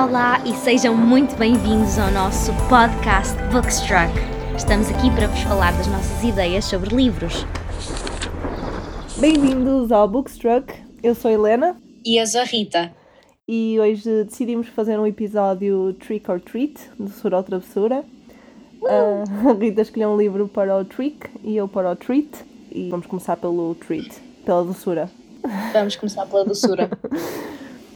Olá e sejam muito bem-vindos ao nosso podcast Bookstruck. Estamos aqui para vos falar das nossas ideias sobre livros. Bem-vindos ao Bookstruck. Eu sou a Helena E eu sou a Rita. e hoje decidimos fazer um episódio Trick or Treat, doçura ou travessura. Ah, a Rita escolheu um livro para o Trick e eu para o Treat. E vamos começar pelo Treat, pela doçura. Vamos começar pela doçura.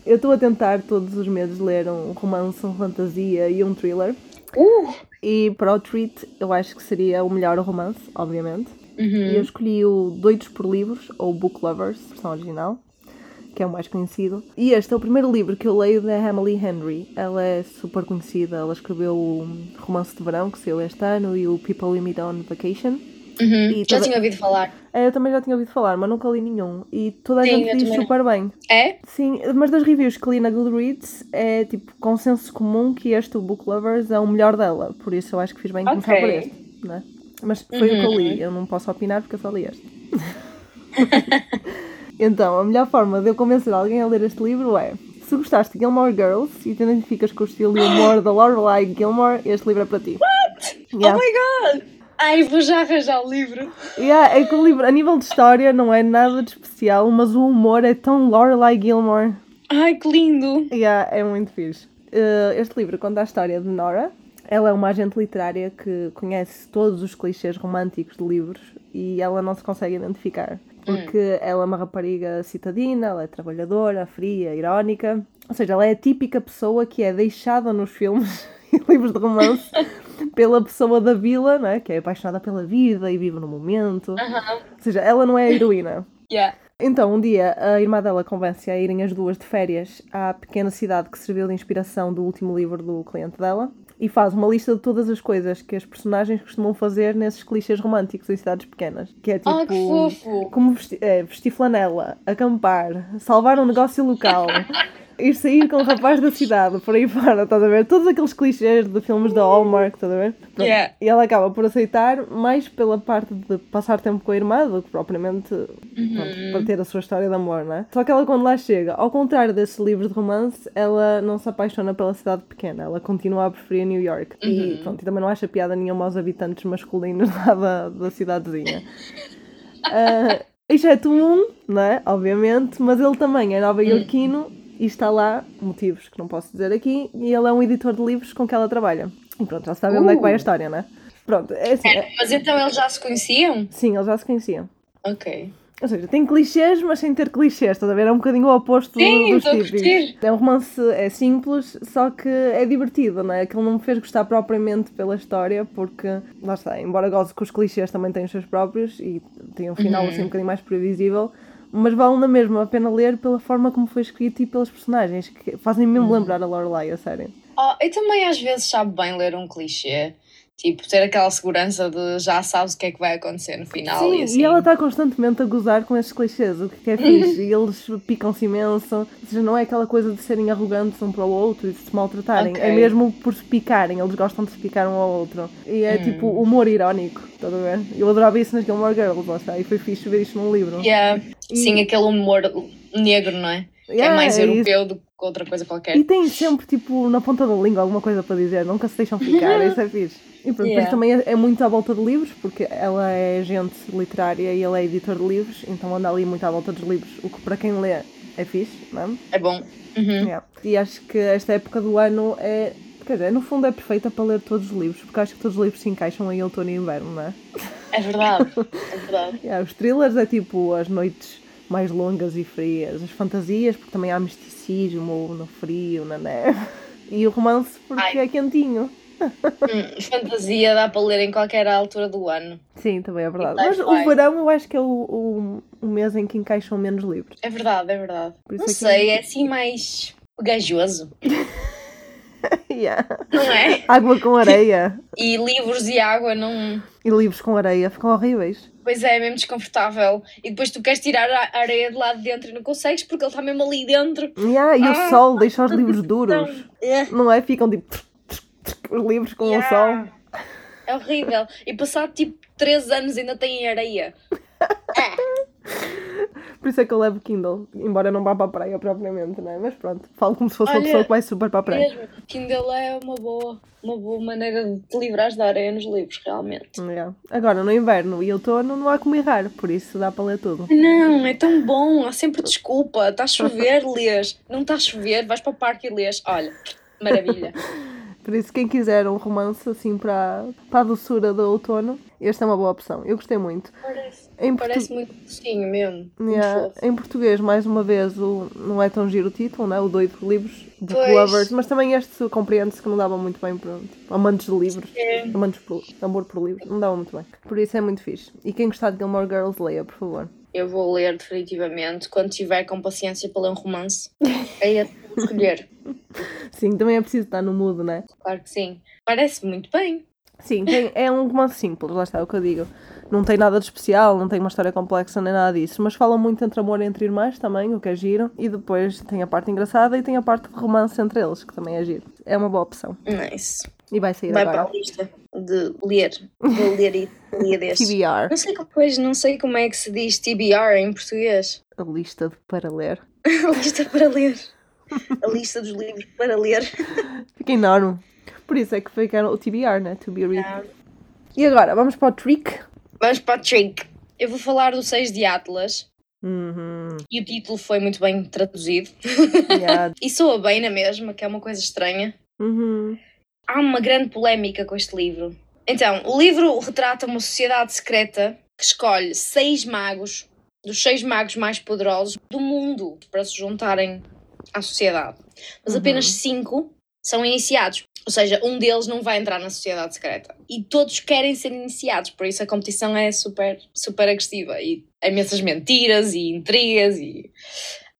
Eu estou a tentar todos os meses ler um romance, uma fantasia e um thriller. Uh! E para o Treat eu acho que seria o melhor romance, obviamente. Uhum. E eu escolhi o Doidos por Livros, ou Book Lovers, versão original, que é o mais conhecido. E este é o primeiro livro que eu leio da Emily Henry. Ela é super conhecida, ela escreveu o Romance de Verão, que saiu este ano, e o People We Meet on Vacation. Uhum. Já toda- tinha ouvido falar. É, Eu também já tinha ouvido falar, mas nunca li nenhum. E toda a Sim, gente diz também super bem. É? Sim, mas das reviews que li na Goodreads é tipo consenso comum que este, o Book Lovers, é o melhor dela. Por isso eu acho que fiz bem em começar por este. Né? Mas foi o que eu Uhum. li, eu não posso opinar porque eu só li este. então, a melhor forma de eu convencer alguém a ler este livro é: se gostaste de Gilmore Girls e te identificas com o estilo e humor da Lorelai Gilmore, este livro é para ti. Yeah. Oh my god! Ai, vou já arranjar o livro. Yeah, é que o livro, a nível de história, não é nada de especial, mas o humor é tão Lorelai Gilmore. Ai, que lindo! Yeah, é muito fixe. Uh, este livro conta a história de Nora. Ela é uma agente literária que conhece todos os clichês românticos de livros e ela não se consegue identificar. Porque ela é uma rapariga citadina, ela é trabalhadora, fria, irónica. Ou seja, ela é a típica pessoa que é deixada nos filmes e livros de romance pela pessoa da vila, né? que é apaixonada pela vida e vive no momento. Aham. Ou seja, ela não é a heroína. Yeah. Então, um dia, a irmã dela convence a irem as duas de férias à pequena cidade que serviu de inspiração do último livro do cliente dela e faz uma lista de todas as coisas que as personagens costumam fazer nesses clichês românticos em cidades pequenas. Que é tipo. Ah, que fofo! Como vestir, é, vestir flanela, acampar, salvar um negócio local, ir sair com o rapaz da cidade, por aí fora, estás a ver? Todos aqueles clichês de filmes da Hallmark, estás a ver? Yeah. E ela acaba por aceitar mais pela parte de passar tempo com a irmã do que propriamente pronto, para ter a sua história de amor, não é? Só que ela quando lá chega, ao contrário desses livros de romance, ela não se apaixona pela cidade pequena, ela continua a preferir New York. E, pronto, e também não acha piada nenhuma aos habitantes masculinos lá da, da cidadezinha. Ah, exceto um, não é? Obviamente, mas ele também é nova-iorquino e está lá, motivos que não posso dizer aqui, e ele é um editor de livros com que ela trabalha. E pronto, já se sabe onde é que vai a história, não é? Pronto, é assim, é- Mas então eles já se conheciam? sim, eles já se conheciam. Ok. Ou seja, tem clichês, mas sem ter clichês, estás a ver? É um bocadinho o oposto Sim, dos típicos. É um romance, é simples, só que é divertido, não é? Aquilo não me fez gostar propriamente pela história, porque, lá está, embora goste que os clichês também têm os seus próprios e tem um final Uhum. assim um bocadinho mais previsível, mas vale na mesma a pena ler pela forma como foi escrito e pelas personagens, que fazem mesmo Uhum. lembrar a Lorelai, a sério. Oh, eu também às vezes sabe bem ler um clichê. Tipo, ter aquela segurança de já sabes o que é que vai acontecer no final Sim, e assim. e ela está constantemente a gozar com esses clichês, o que é fixe. e eles picam-se imenso. Ou seja, não é aquela coisa de serem arrogantes um para o outro e de se maltratarem. Ok. É mesmo por se picarem, eles gostam de se picar um ao outro. E é Hum. tipo humor irónico, estás a ver? Eu adorava isso nas Gilmore Girls, lá está. E foi fixe ver isto num livro. Yeah. E- Sim, aquele humor negro, não é? Yeah, é mais é isso. europeu do que outra coisa qualquer. E tem sempre, tipo, na ponta da língua alguma coisa para dizer, nunca se deixam ficar, isso é fixe. E pronto, Yeah. depois também é, é muito à volta de livros, porque ela é agente literária e ele é editor de livros, então anda ali muito à volta dos livros, o que para quem lê é fixe, não é? É bom. Uhum. Yeah. E acho que esta época do ano é. Quer dizer, no fundo é perfeita para ler todos os livros, porque acho que todos os livros se encaixam em outono e inverno, não é? É verdade. É verdade. Yeah, os thrillers é tipo as noites mais longas e frias, as fantasias, porque também há misticismo no frio, na neve, e o romance porque Ai. é quentinho. Hum, fantasia dá para ler em qualquer altura do ano. Sim, também é verdade. E Mas tais o verão eu acho que é o, o, o mês em que encaixam menos livros. É verdade, é verdade. Isso Não é que- sei, é assim mais pegajoso, Yeah. não é? Água com areia E livros e água não. e livros com areia ficam horríveis. Pois é, é mesmo desconfortável. E depois tu queres tirar a areia de lá de dentro e não consegues porque ele está mesmo ali dentro. Yeah, e o Ah. sol deixa os livros duros. É. Não é? Ficam tipo os livros com o Yeah. sol. É horrível. E passado tipo 3 anos ainda têm areia. Por isso é que eu levo Kindle, embora não vá para a praia propriamente, não é? Mas pronto, falo como se fosse uma Olha, pessoa que vai super para a praia. Mesmo, Kindle é uma boa, uma boa maneira de te livrar da areia nos livros, realmente. Yeah. Agora, no inverno e outono não há como errar, por isso dá para ler tudo. Não, é tão bom, há sempre desculpa. Está a chover, lês. Não está a chover, vais para o parque e lês. Olha, maravilha. Por isso, quem quiser um romance assim para, para a doçura do outono, esta é uma boa opção. Eu gostei muito. Parece, Em, portu- parece muito docinho mesmo. Yeah, em português, mais uma vez, o, não é tão giro o título, né? o doido por livros, Pois. Lovers, mas também este compreende-se que não dava muito bem para tipo, amantes de livros, É. amantes por, amor por livros, não dava muito bem. Por isso é muito fixe. E quem gostar de Gilmore Girls, leia, por favor. Eu vou ler definitivamente quando tiver com paciência para ler um romance. É escolher. Sim, também é preciso estar no mudo, né? Claro que sim. Parece muito bem. Sim, tem- é um romance simples, lá está é o que eu digo. Não tem nada de especial, não tem uma história complexa nem nada disso, mas fala muito entre amor entre irmãs também, o que é giro. E depois tem a parte engraçada e tem a parte de romance entre eles, que também é giro. É uma boa opção. Nice. E vai sair Vai agora. para a lista de ler. Vou ler e ler deste. TBR, Não sei, como- pois, não sei como é que se diz TBR em português. a lista de para ler. A lista para ler. A lista dos livros para ler. Fica enorme. Por isso é que ficaram o TBR, né? To be read. E agora, vamos para o trick. Vamos para o trick. Eu vou falar do 6 de Atlas. Uhum. E o título foi muito bem traduzido. Yeah. E soa bem na mesma, que é uma coisa estranha. Uhum. Há uma grande polémica com este livro. Então, o livro retrata uma sociedade secreta que escolhe seis magos, dos seis magos mais poderosos do mundo, para se juntarem à sociedade. Mas Uhum. apenas cinco são iniciados. Ou seja, um deles não vai entrar na sociedade secreta. E todos querem ser iniciados, por isso a competição é super, super agressiva. E há imensas mentiras e intrigas e...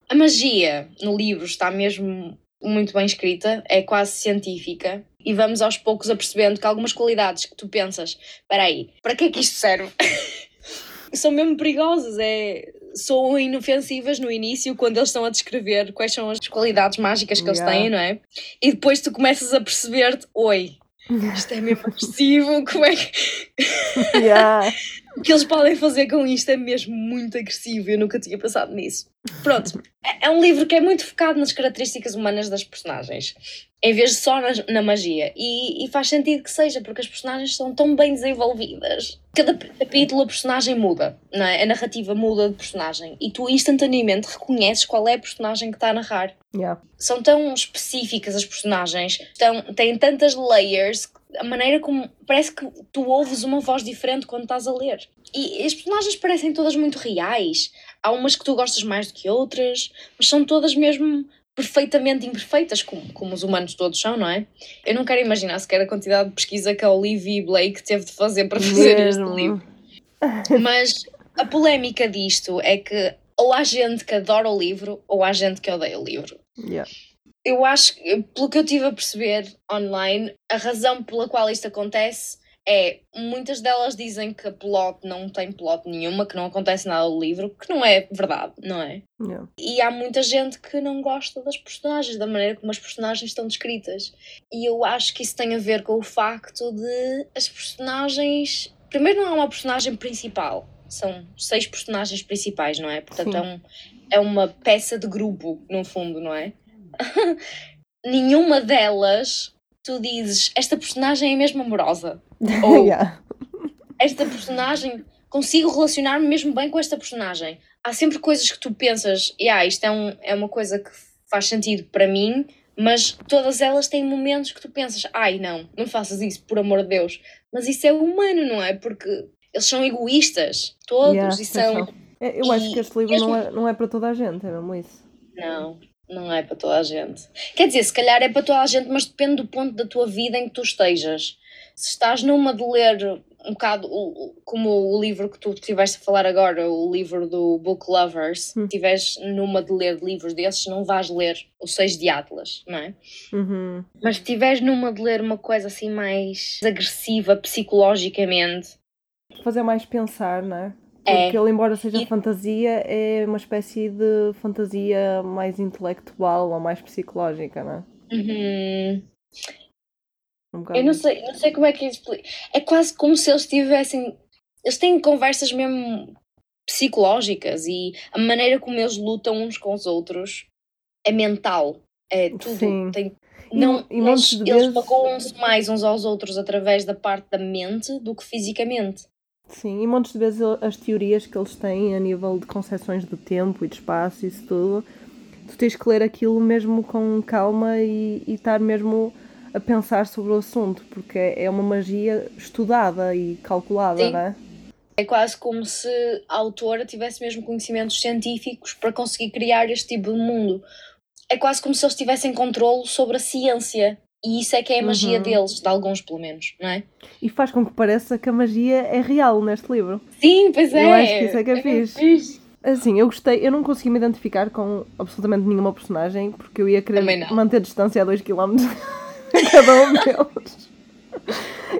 A magia no livro está mesmo muito bem escrita, é quase científica. E vamos aos poucos apercebendo que algumas qualidades que tu pensas, espera aí, para que é que isto serve? São mesmo perigosas, é... São inofensivas no início, quando eles estão a descrever quais são as qualidades mágicas que eles Yeah. têm, não é? E depois tu começas a perceber-te, oi, isto é mesmo agressivo, como é que... Yeah. O que eles podem fazer com isto é mesmo muito agressivo, eu nunca tinha pensado nisso. Pronto, é- é um livro que é muito focado nas características humanas das personagens, em vez de só na, na magia. E, e faz sentido que seja, porque as personagens são tão bem desenvolvidas. Cada capítulo a personagem muda, não é? a narrativa muda de personagem, e tu instantaneamente reconheces qual é a personagem que está a narrar Yeah. são tão específicas as personagens, tão, têm tantas layers, que a maneira como parece que tu ouves uma voz diferente quando estás a ler. E as personagens parecem todas muito reais. Há umas que tu gostas mais do que outras, mas são todas mesmo perfeitamente imperfeitas, como, como os humanos todos são, não é? Eu não quero imaginar sequer a quantidade de pesquisa que a Olivia Blake teve de fazer para fazer este Mesmo. livro. Mas a polémica disto é que ou há gente que adora o livro ou há gente que odeia o livro. Yeah. Eu acho pelo que eu tive a perceber online, a razão pela qual isto acontece é muitas delas dizem que a plot não tem plot nenhuma, que não acontece nada no livro, que não é verdade, não é? E há muita gente que não gosta das personagens, da maneira como as personagens estão descritas. E eu acho que isso tem a ver com o facto de as personagens. Primeiro, não há uma personagem principal, são seis personagens principais, não é? Portanto, Sim. é, um, é uma peça de grupo, no fundo, não é? Nenhuma delas tu dizes esta personagem é mesmo amorosa. Ou Yeah. esta personagem, consigo relacionar-me mesmo bem com esta personagem. Há sempre coisas que tu pensas, yeah, isto é, um, é uma coisa que faz sentido para mim, mas todas elas têm momentos que tu pensas, ai não, não faças isso, por amor de Deus. Mas isso é humano, não é? Porque eles são egoístas, todos, Yeah, e pois são. É, Eu acho E que este livro mesmo- não é, não é para toda a gente, é mesmo isso. Não, não é para toda a gente. Quer dizer, se calhar é para toda a gente, mas depende do ponto da tua vida em que tu estejas. Se estás numa de ler um bocado como o livro que tu estiveste a falar agora, o livro do Book Lovers, Hum. se estiveres numa de ler livros desses, não vais ler o Seis de Atlas, não é? Uhum. Mas se estiveres numa de ler uma coisa assim mais agressiva psicologicamente, Fazer mais pensar, não é? É. Porque ele, embora seja E- fantasia, é uma espécie de fantasia mais intelectual ou mais psicológica, não é? uhum, Um Eu não sei, não sei como é que explico. É quase como se eles tivessem. Eles têm conversas mesmo psicológicas e a maneira como eles lutam uns com os outros é mental. É tudo. Sim. Tem, E não, e montes eles, eles vezes- magoam-se mais uns aos outros através da parte da mente do que fisicamente. Sim, e montes de vezes as teorias que eles têm a nível de concepções de tempo e de espaço e isso tudo, tu tens que ler aquilo mesmo com calma e, e estar mesmo a pensar sobre o assunto, porque é uma magia estudada e calculada, Sim. não é? É quase como se a autora tivesse mesmo conhecimentos científicos para conseguir criar este tipo de mundo. É quase como se eles tivessem controle sobre a ciência. E isso é que é a magia Uhum. deles, de alguns pelo menos, não é? E faz com que pareça que a magia é real neste livro. Sim, pois é. Eu acho que isso é que é fixe. fixe. Assim, eu gostei, eu não consegui me identificar com absolutamente nenhuma personagem, porque eu ia querer manter distância a 2km de cada um deles.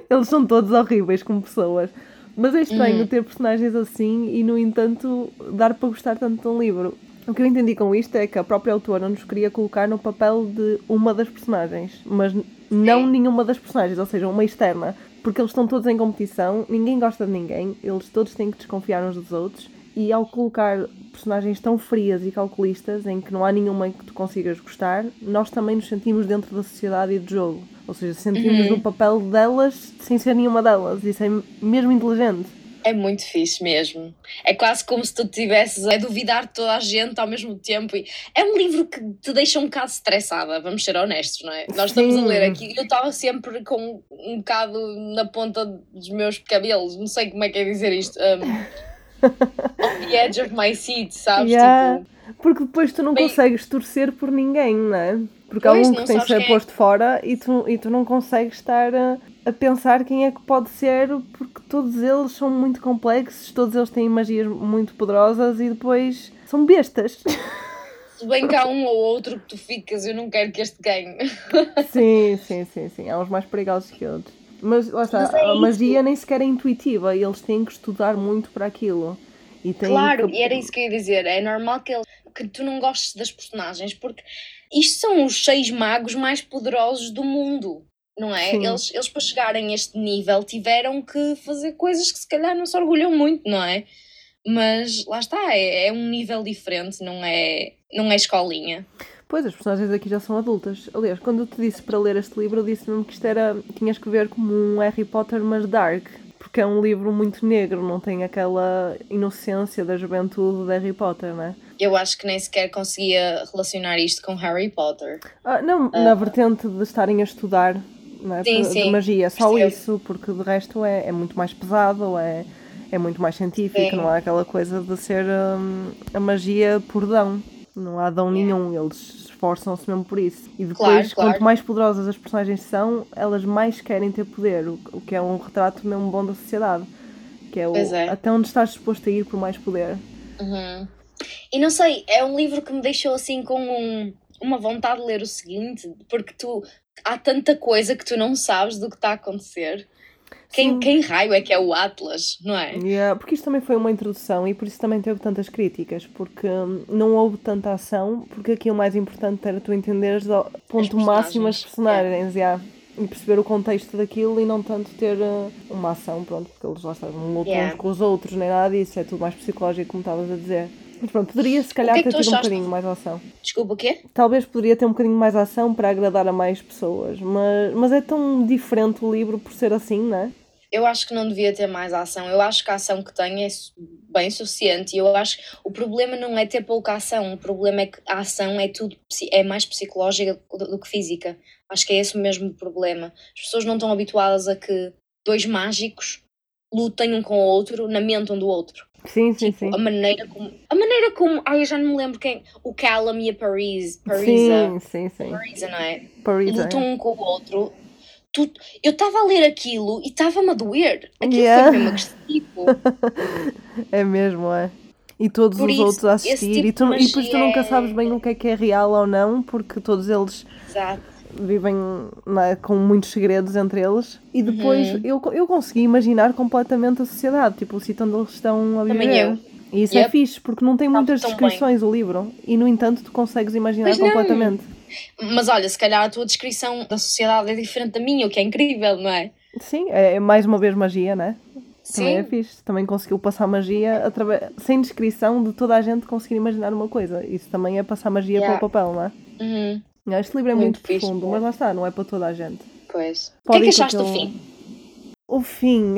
Eles são todos horríveis como pessoas. Mas é estranho Uhum. ter personagens assim e, no entanto, dar para gostar tanto de um livro. O que eu entendi com isto é que a própria autora nos queria colocar no papel de uma das personagens, mas não Sim. nenhuma das personagens, ou seja, uma externa. Porque eles estão todos em competição, ninguém gosta de ninguém, eles todos têm que desconfiar uns dos outros. E ao colocar personagens tão frias e calculistas, em que não há nenhuma que tu consigas gostar, nós também nos sentimos dentro da sociedade e do jogo. Ou seja, sentimos Uhum. no papel delas sem ser nenhuma delas. Isso é mesmo inteligente. É muito fixe mesmo. É quase como se tu estivesses a duvidar de toda a gente ao mesmo tempo. E é um livro que te deixa um bocado estressada, vamos ser honestos, não é? Nós estamos a Sim. ler aqui e eu estava sempre com um bocado na ponta dos meus cabelos, não sei como é que é dizer isto. Um, on the edge of my seat, sabes? Yeah. Tipo, Porque depois tu não Bem- consegues torcer por ninguém, não é? Porque há um que tem de sabes ser é. posto fora e tu, e tu não consegues estar a, pensar quem é que pode ser, porque todos eles são muito complexos, todos eles têm magias muito poderosas e depois são bestas. se bem que há um ou outro que tu ficas, eu não quero que este ganhe. sim, sim, sim, sim. Há uns mais perigosos que outros. Mas lá está, Mas é a magia nem sequer é intuitiva, eles têm que estudar muito para aquilo. E Claro, que... e era isso que eu ia dizer. É normal que, ele- que tu não gostes das personagens, porque isto são os seis magos mais poderosos do mundo, não é? Sim. Eles, eles, para chegarem a este nível, tiveram que fazer coisas que se calhar não se orgulham muito, não é? Mas lá está, é, é um nível diferente, não é, não é escolinha. Pois, as personagens aqui já são adultas. Aliás, quando eu te disse para ler este livro, eu disse mesmo que isto era. tinhas que ver como um Harry Potter, mas dark. Porque é um livro muito negro, não tem aquela inocência da juventude de Harry Potter, não é? Eu acho que nem sequer conseguia relacionar isto com Harry Potter. Ah, não, na vertente de estarem a estudar é? Sim, de, de sim, magia, só percebo. isso, porque de resto é, é muito mais pesado, é, é muito mais científico, Sim. não há aquela coisa de ser hum, a magia por dão. Não há dão nenhum, eles esforçam-se mesmo por isso. E depois, Claro, claro. quanto mais poderosas as personagens são, elas mais querem ter poder, o, que é um retrato mesmo bom da sociedade. Que é, o, é. até onde estás disposto a ir por mais poder. Uhum. E não sei, é um livro que me deixou assim com um- uma vontade de ler o seguinte, porque tu há tanta coisa que tu não sabes do que está a acontecer. Quem, quem raio é que é o Atlas, não é? Yeah, porque isto também foi uma introdução e por isso também teve tantas críticas, porque hum, não houve tanta ação, porque aqui o mais importante era tu entenderes ao ponto máximo as personagens, yeah, e perceber o contexto daquilo e não tanto ter uh, uma ação, pronto, porque eles lá estavam lutam Yeah. uns com os outros, nem nada disso, é tudo mais psicológico, como estavas a dizer. Mas pronto, poderia se calhar é que ter tido um bocadinho mais ação. Desculpa, o quê? Talvez poderia ter um bocadinho mais ação para agradar a mais pessoas, mas, mas é tão diferente o livro por ser assim, não é? Eu acho que não devia ter mais ação. Eu acho que a ação que tem é bem suficiente. E eu acho que o problema não é ter pouca ação. O problema é que a ação é tudo é mais psicológica do, do que física. Acho que é esse o mesmo problema. As pessoas não estão habituadas a que dois mágicos lutem um com o outro na mente um do outro. Sim, sim, sim. A maneira como. A maneira como. Ai, eu já não me lembro quem. O Callum e a Paris. Parisa. Sim, sim, sim. Parisa, não é? Parisa, lutam um com o outro. Tu, eu estava a ler aquilo e estava-me a doer. Aquilo Yeah. foi mesmo agressivo. É mesmo, é. E todos Por os isso, outros a assistir. tipo e, tu, e depois tu nunca é- sabes bem o que é que é real ou não, porque todos eles Exato. Vivem não é, com muitos segredos entre eles. E depois Uhum. eu, eu consegui imaginar completamente a sociedade, tipo o sítio onde eles estão a viver. Também eu. E isso é Yep. fixe, porque não tem muitas tão bem. descrições o livro. E no entanto tu consegues imaginar Pois não. completamente. Mas olha, se calhar a tua descrição da sociedade é diferente da minha, o que é incrível, não é? Sim, é, é mais uma vez magia? Também é Sim. fixe. Também conseguiu passar magia através, sem descrição de toda a gente conseguir imaginar uma coisa. Isso também é passar magia Yeah. pelo papel, não é? Uhum. Não, Este livro é muito, Muito fixe, profundo, é. mas lá está, não é para toda a gente. Pois. O Pode que é que achaste do fim? O fim.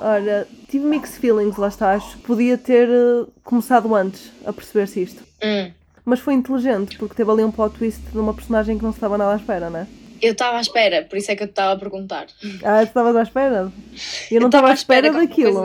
Ora, tive mixed feelings, lá está. Acho que podia ter eh, começado antes a perceber-se isto. Hum. Mas foi inteligente, porque teve ali um plot twist de uma personagem que não se estava nada à espera, né? Eu estava à espera, por isso é que eu te estava a perguntar. Ah, tu estavas à espera? Eu não estava à espera daquilo.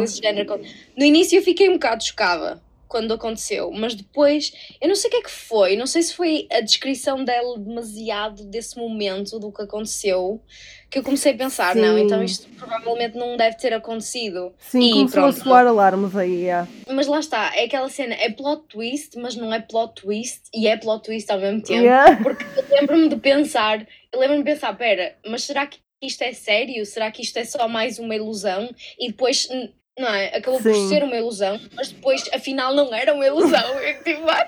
No início eu fiquei um bocado chocada quando aconteceu, mas depois eu não sei o que é que foi, não sei se foi a descrição dela demasiado desse momento do que aconteceu que eu comecei a pensar, Sim. não, então isto provavelmente não deve ter acontecido. Sim, E começou pronto. a soar alarmes aí, yeah. Mas lá está, é aquela cena, é plot twist, mas não é plot twist e é plot twist ao mesmo tempo. Yeah. Porque eu lembro-me de pensar, eu lembro-me de pensar, pera, mas será que isto é sério? Será que isto é só mais uma ilusão? E depois, não é? Acabou por Sim. ser uma ilusão, mas depois afinal não era uma ilusão. Eu tipo, what?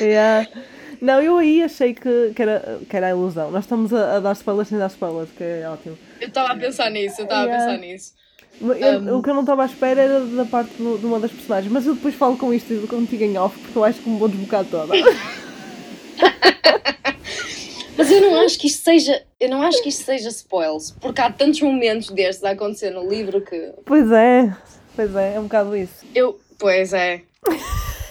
Yeah. Não, eu aí achei que, que, era, que era a ilusão. Nós estamos a, a dar spoilers sem dar spoilers, que é ótimo. Eu estava a pensar nisso, eu estava Yeah. a pensar nisso. Eu- Um. O que eu não estava à espera era da parte do- de uma das personagens, mas eu depois falo com isto e contigo em off, porque eu acho que me vou desbocar toda. Eu não acho que isto seja, eu não acho que isto seja spoils, porque há tantos momentos destes a acontecer no livro que pois é, pois é, é um bocado isso. eu, pois é.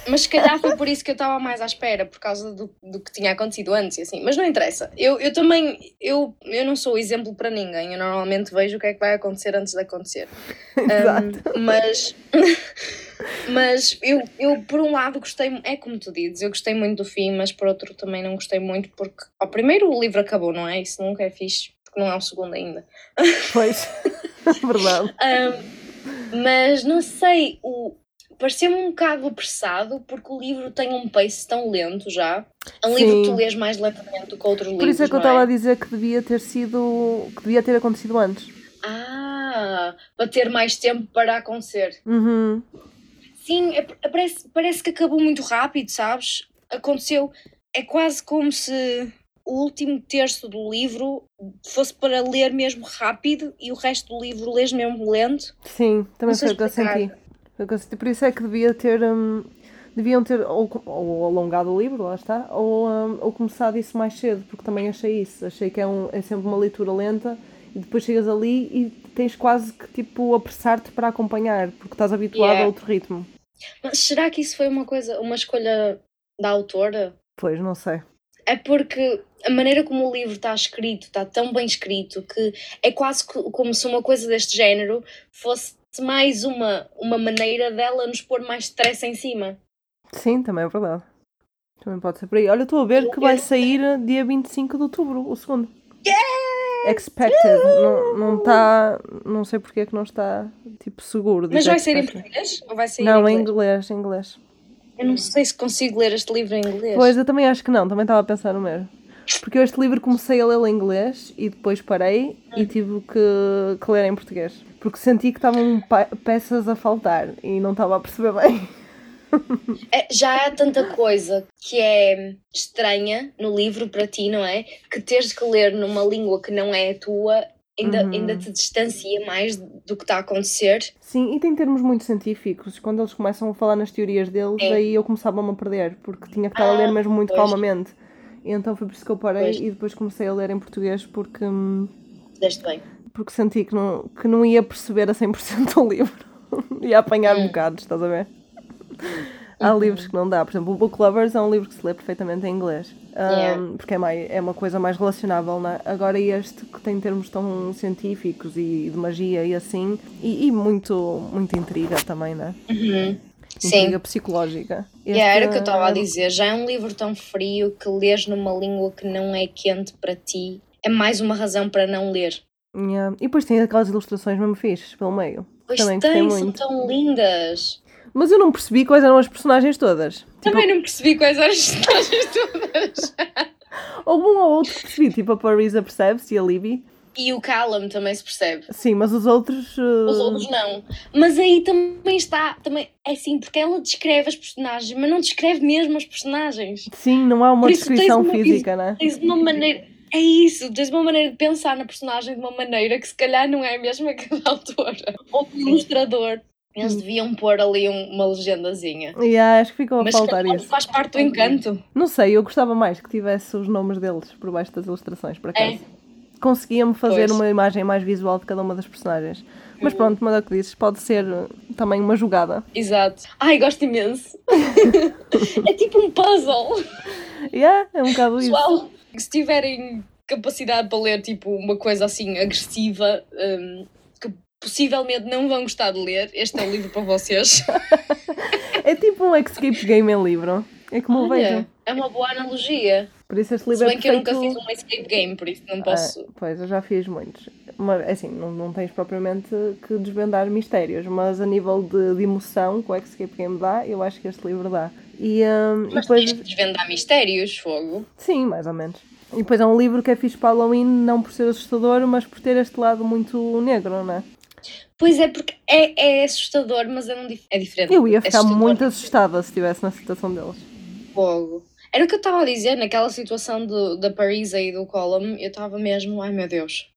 Mas se calhar foi por isso que eu estava mais à espera, por causa do, do que tinha acontecido antes e assim. Mas não interessa. Eu, eu também, eu, eu não sou exemplo para ninguém. Eu normalmente vejo o que é que vai acontecer antes de acontecer. Exato. Um, mas mas eu, eu, por um lado, gostei, é como tu dizes, eu gostei muito do fim, mas por outro também não gostei muito, porque ao primeiro o livro acabou, não é? Isso nunca é fixe, porque não é o segundo ainda. Pois, verdade. Um, mas não sei, o pareceu-me um bocado apressado porque o livro tem um pace tão lento já. É um livro que tu Sim. lês mais lentamente do que outros livros. Por isso é que eu não estava a dizer que devia ter sido. que devia ter acontecido antes. Ah, para ter mais tempo para acontecer. Uhum. Sim, é- é- parece, parece que acabou muito rápido, sabes? Aconteceu. É quase como se o último terço do livro fosse para ler mesmo rápido e o resto do livro lês mesmo lento. Sim, também foi o que eu senti. Por isso é que devia ter. hum, deviam ter ou, ou alongado o livro, lá está, ou, hum, ou começado isso mais cedo, porque também achei isso. Achei que é, um, é sempre uma leitura lenta e depois chegas ali e tens quase que tipo apressar-te para acompanhar, porque estás habituado Yeah. a outro ritmo. Mas será que isso foi uma coisa, uma escolha da autora? Pois, não sei. É porque a maneira como o livro está escrito, está tão bem escrito, que é quase co- como se uma coisa deste género fosse mais uma, uma maneira dela nos pôr mais stress em cima. Sim, também é verdade. Também pode ser por aí. Olha, estou a ver que vai sair dia 25 de outubro, o segundo. Expected. Não, não está. Não sei porque é que não está tipo seguro. Mas vai ser em português? Ou vai ser Não, em em inglês, em inglês. Eu não sei se consigo ler este livro em inglês. Pois, eu também acho que não, também estava a pensar no mesmo. Porque eu este livro comecei a lê-lo em inglês e depois parei e tive que, que ler em português. Porque senti que estavam peças a faltar e não estava a perceber bem. É, já há tanta coisa que é estranha no livro para ti, não é? Que teres que ler numa língua que não é a tua ainda, Uhum. ainda te distancia mais do que está a acontecer. Sim, e tem termos muito científicos. Quando eles começam a falar nas teorias deles, É. aí eu começava-me a perder, porque tinha que estar a Ah, ler mesmo muito pois. calmamente. E então foi por isso que eu parei Pois. e depois comecei a ler em português porque, hum, Deste bem. porque senti que não, que não ia perceber a 100% o livro. ia apanhar Hum. bocados, estás a ver? Há Uhum. livros que não dá. Por exemplo, o Book Lovers é um livro que se lê perfeitamente em inglês. Yeah. Porque é, mais, é uma coisa mais relacionável, não é? Agora este que tem termos tão científicos e de magia e assim, e, e muito, muito intriga também, não é? Uhum. Intriga Sim. psicológica. Yeah, era o que eu Este, estava a dizer. Já é um livro tão frio que lês numa língua que não é quente para ti. É mais uma razão para não ler. yeah. E depois tem aquelas ilustrações mesmo fixes pelo meio. Pois Também tem, são tão lindas. Mas eu não percebi quais eram as personagens todas. Tipo, Também não percebi quais eram as personagens todas. houve um ou outro que percebi, tipo a Parisa percebe-se e a Libby. E o Callum também se percebe. Sim, mas os outros. uh, Os outros não. Mas aí também está. Também, é assim, porque ela descreve as personagens, mas não descreve mesmo as personagens. Sim, não há uma isso descrição uma- física, né? Tens uma maneira. É isso, tens uma maneira de pensar na personagem de uma maneira que se calhar não é a mesma que a da autora ou do ilustrador. Eles deviam pôr ali um- uma legendazinha. Yeah, acho que ficou a Mas faltar isso. faz parte do encanto. Não sei, eu gostava mais que tivesse os nomes deles por baixo das ilustrações, por acaso. É. Conseguia-me fazer Pois. uma imagem mais visual de cada uma das personagens. Uhum. Mas pronto, mas é o que dizes, pode ser uh, também uma jogada. Exato. Ai, gosto imenso. é tipo um puzzle. Yeah, é um bocado isso. Pessoal, se tiverem capacidade para ler tipo uma coisa assim agressiva, hum, que possivelmente não vão gostar de ler, este é o livro para vocês. É tipo um escape game em livro. É como eu vejo. Olha, é uma boa analogia. Por isso este Se livro bem é que eu nunca perfeito- fiz um escape game, por isso não Ah, posso. pois, eu já fiz muitos. Mas, assim, não, não tens propriamente que desvendar mistérios, mas a nível de, de emoção que o Escape Game dá, eu acho que este livro dá. E, e Mas depois, tens de desvendar mistérios, fogo. sim, mais ou menos. E depois é um livro que é fixe para Halloween, não por ser assustador, mas por ter este lado muito negro, não é? Pois é, porque é, é assustador, mas é, um é diferente. Eu ia É ficar muito assustada se estivesse na situação deles. Fogo. Era o que eu estava a dizer, naquela situação do, da Parisa e do Column, eu estava mesmo, ai meu Deus.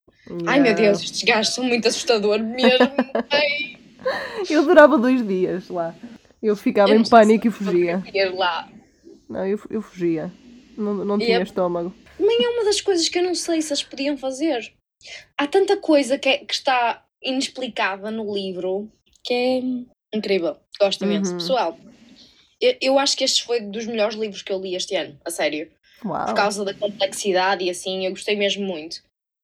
Ai meu Yeah. Deus, estes gajos são muito assustadores mesmo. Ai, Eu durava dois dias lá. Eu ficava Eu em pânico e fugia. lá. Não, eu, eu fugia. Não, não tinha Yep. estômago. Também é uma das coisas que eu não sei se eles podiam fazer. Há tanta coisa que, é- que está inexplicável no livro que é incrível. Gosto imenso. Uhum. Pessoal, eu, eu acho que este foi dos melhores livros que eu li este ano, a sério. Uau. Por causa da complexidade e assim, eu gostei mesmo muito.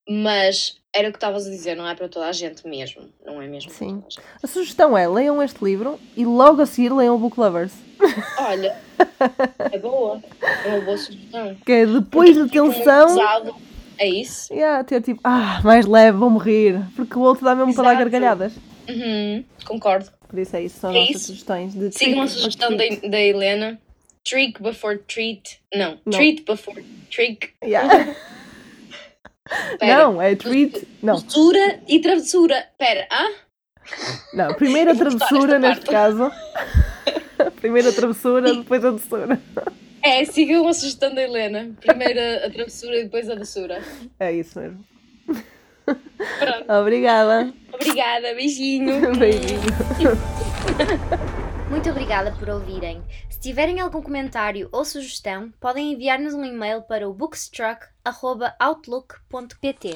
Mas era o que estavas a dizer, não é para toda a gente mesmo. Não é mesmo Sim. a sugestão é, leiam este livro e logo a seguir leiam o Book Lovers. Olha, é boa. É uma boa sugestão. Que é depois de Tipo, muito tensão, pesado. É isso? yeah, ter tipo, ah, mais leve, vou morrer. Porque o outro dá mesmo para dar Exato. gargalhadas. Uhum, concordo. Por isso é isso, são É as nossas sugestões. De Sigam a trick or sugestão da, da Helena. Trick before treat. Não, Não. treat before trick. Yeah. Não, é treat. Não, Cultura e travessura. Pera, ah? não. Primeiro a Eu vou cortar travessura, neste caso. Primeiro a travessura, depois a doçura. É, sigam a sugestão da Helena. Primeiro a travessura e depois a doçura. É isso mesmo. Pronto. Obrigada. Obrigada, beijinho. Beijinho. Muito obrigada por ouvirem. Se tiverem algum comentário ou sugestão, podem enviar-nos um e-mail para o bookstruck.outlook.pt.